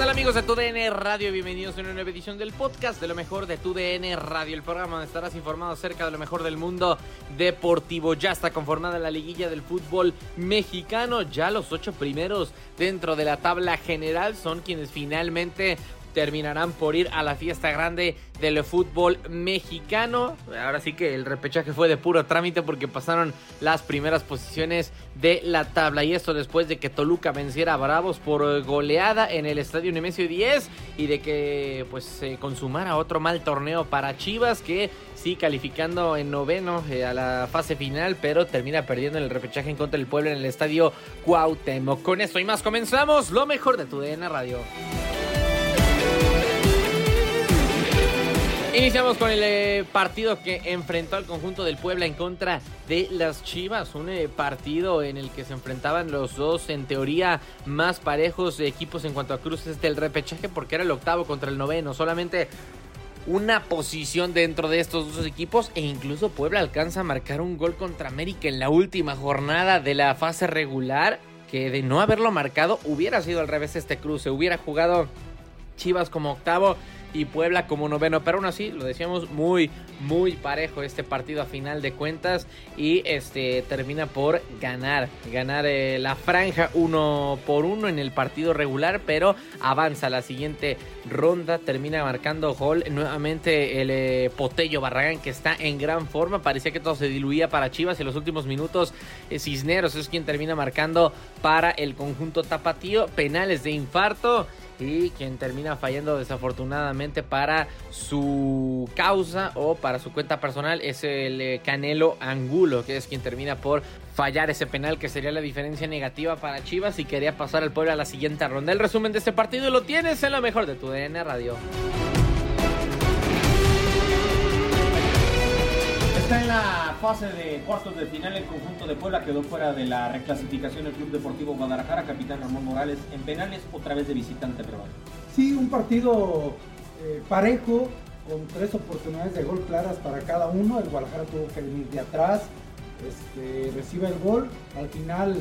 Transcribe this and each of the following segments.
Tal amigos de TUDN Radio? Bienvenidos a una nueva edición del podcast de lo mejor de TUDN Radio, el programa donde estarás informado acerca de lo mejor del mundo deportivo. Ya está conformada la liguilla del fútbol mexicano, ya los ocho primeros dentro de la tabla general son quienes finalmente terminarán por ir a la fiesta grande del fútbol mexicano. Ahora sí que el repechaje fue de puro trámite porque pasaron las primeras posiciones de la tabla. Y esto después de que Toluca venciera a Bravos por goleada en el estadio Nemesio 10 y de que pues se consumara otro mal torneo para Chivas que sí calificando en noveno eh, a la fase final, pero termina perdiendo en el repechaje en contra del pueblo en el estadio Cuauhtémoc. Con esto y más comenzamos lo mejor de tu DN Radio. Iniciamos con el eh, partido que enfrentó al conjunto del Puebla en contra de las Chivas. Un eh, partido en el que se enfrentaban los dos, en teoría, más parejos equipos en cuanto a cruces del repechaje, porque era el octavo contra el noveno. Solamente una posición dentro de estos dos equipos e incluso Puebla alcanza a marcar un gol contra América en la última jornada de la fase regular. Que de no haberlo marcado hubiera sido al revés este cruce. Hubiera jugado Chivas como octavo y Puebla como noveno. Pero aún así, lo decíamos, muy, muy parejo este partido a final de cuentas. Y este termina por ganar. Ganar eh, la franja uno por uno en el partido regular. Pero avanza la siguiente ronda. Termina marcando gol nuevamente el eh, Potello Barragán que está en gran forma. Parecía que todo se diluía para Chivas. En los últimos minutos eh, Cisneros es quien termina marcando para el conjunto tapatío. Penales de infarto y quien termina fallando desafortunadamente para su causa o para su cuenta personal es el eh, Canelo Angulo, que es quien termina por fallar ese penal que sería la diferencia negativa para Chivas y quería pasar al pueblo a la siguiente ronda. El resumen de este partido lo tienes en lo mejor de tu DN Radio. Está en la fase de cuartos de final el conjunto de Puebla quedó fuera de la reclasificación del Club Deportivo Guadalajara, capitán Ramón Morales en penales otra vez de visitante pero Sí, un partido eh, parejo con tres oportunidades de gol claras para cada uno. El Guadalajara tuvo que venir de atrás, este, recibe el gol, al final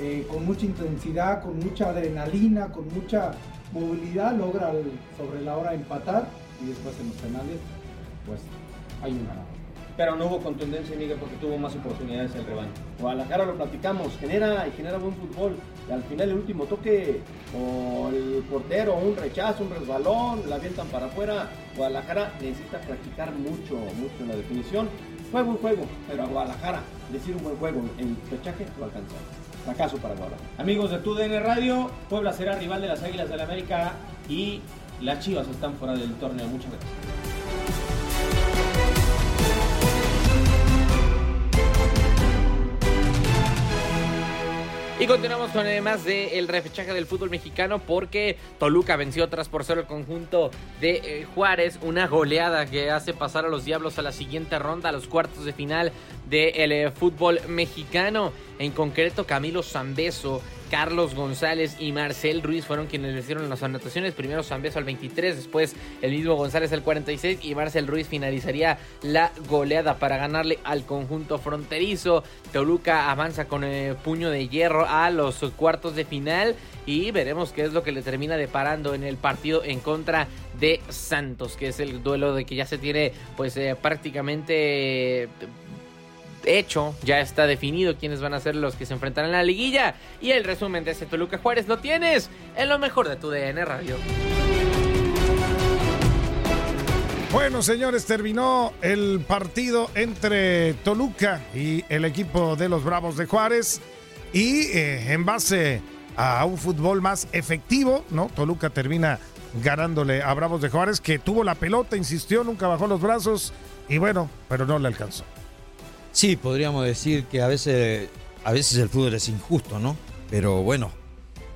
eh, con mucha intensidad, con mucha adrenalina, con mucha movilidad logra el- sobre la hora empatar y después en los penales pues hay un ganador. Pero no hubo contundencia, Miguel, porque tuvo más oportunidades el rebaño. Guadalajara lo platicamos, genera y genera buen fútbol. Al final el último toque o el portero, un rechazo, un resbalón, la avientan para afuera. Guadalajara necesita practicar mucho, mucho en la definición. Fue buen juego, pero a Guadalajara decir un buen juego en pechaje lo alcanzó. Fracaso para Guadalajara. Amigos de TUDN Radio, Puebla será rival de las Águilas del la América y las Chivas están fuera del torneo. Muchas gracias. Y continuamos con además del repechaje del fútbol mexicano porque Toluca venció tras por cero el conjunto de eh, Juárez, una goleada que hace pasar a los Diablos a la siguiente ronda, a los cuartos de final del eh, fútbol mexicano. En concreto, Camilo Zambeso Carlos González y Marcel Ruiz fueron quienes le hicieron las anotaciones. Primero Zambeso al 23, después el mismo González al 46 y Marcel Ruiz finalizaría la goleada para ganarle al conjunto fronterizo. Toluca avanza con el puño de hierro a los cuartos de final y veremos qué es lo que le termina deparando en el partido en contra de Santos, que es el duelo de que ya se tiene pues eh, prácticamente hecho, ya está definido quiénes van a ser los que se enfrentarán en la liguilla. Y el resumen de ese Toluca Juárez lo tienes en lo mejor de tu DN Radio. Bueno, señores, terminó el partido entre Toluca y el equipo de los Bravos de Juárez. Y eh, en base a un fútbol más efectivo, ¿no? Toluca termina ganándole a Bravos de Juárez, que tuvo la pelota, insistió, nunca bajó los brazos. Y bueno, pero no le alcanzó. Sí, podríamos decir que a veces, a veces el fútbol es injusto, ¿no? Pero bueno,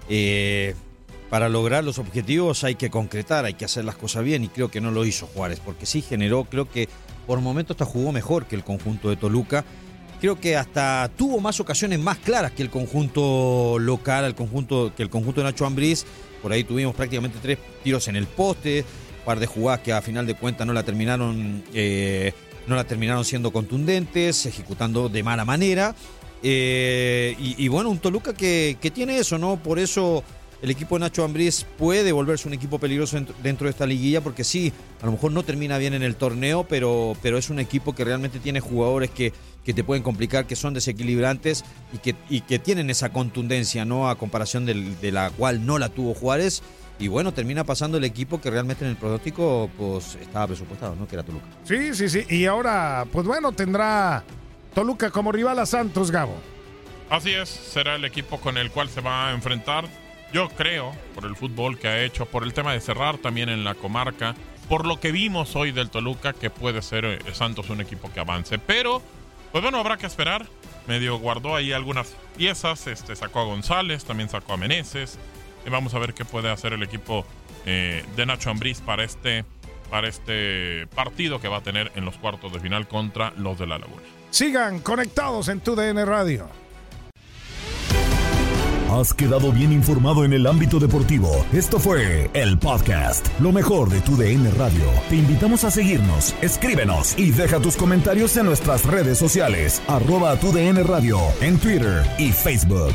eh, para lograr los objetivos hay que concretar, hay que hacer las cosas bien y creo que no lo hizo Juárez, porque sí generó, creo que por momentos hasta jugó mejor que el conjunto de Toluca. Creo que hasta tuvo más ocasiones más claras que el conjunto local, el conjunto, que el conjunto de Nacho Ambriz. Por ahí tuvimos prácticamente tres tiros en el poste, un par de jugadas que a final de cuentas no la terminaron eh, no la terminaron siendo contundentes, ejecutando de mala manera. Eh, y, bueno, un Toluca que, tiene eso, ¿no? Por eso el equipo de Nacho Ambriz puede volverse un equipo peligroso dentro de esta liguilla, porque sí, a lo mejor no termina bien en el torneo, pero, pero es un equipo que realmente tiene jugadores que, que te pueden complicar, que son desequilibrantes y que, y que tienen esa contundencia, ¿no? A comparación de la cual no la tuvo Juárez. Y bueno, termina pasando el equipo que realmente en el pronóstico pues estaba presupuestado, ¿no? Que era Toluca. Sí, sí, sí. Y ahora, pues bueno, tendrá Toluca como rival a Santos, Gabo. Así es, será el equipo con el cual se va a enfrentar. Yo creo, por el fútbol que ha hecho, por el tema de cerrar también en la comarca, por lo que vimos hoy del Toluca, que puede ser eh, Santos un equipo que avance. Pero, pues bueno, habrá que esperar. Medio guardó ahí algunas piezas, este, sacó a González, también sacó a Meneses vamos a ver qué puede hacer el equipo eh, de Nacho Ambriz para este, para este partido que va a tener en los cuartos de final contra los de la Laguna. Sigan conectados en tu DN Radio. Has quedado bien informado en el ámbito deportivo. Esto fue el podcast, lo mejor de tu DN Radio. Te invitamos a seguirnos, escríbenos y deja tus comentarios en nuestras redes sociales, arroba tu DN Radio, en Twitter y Facebook.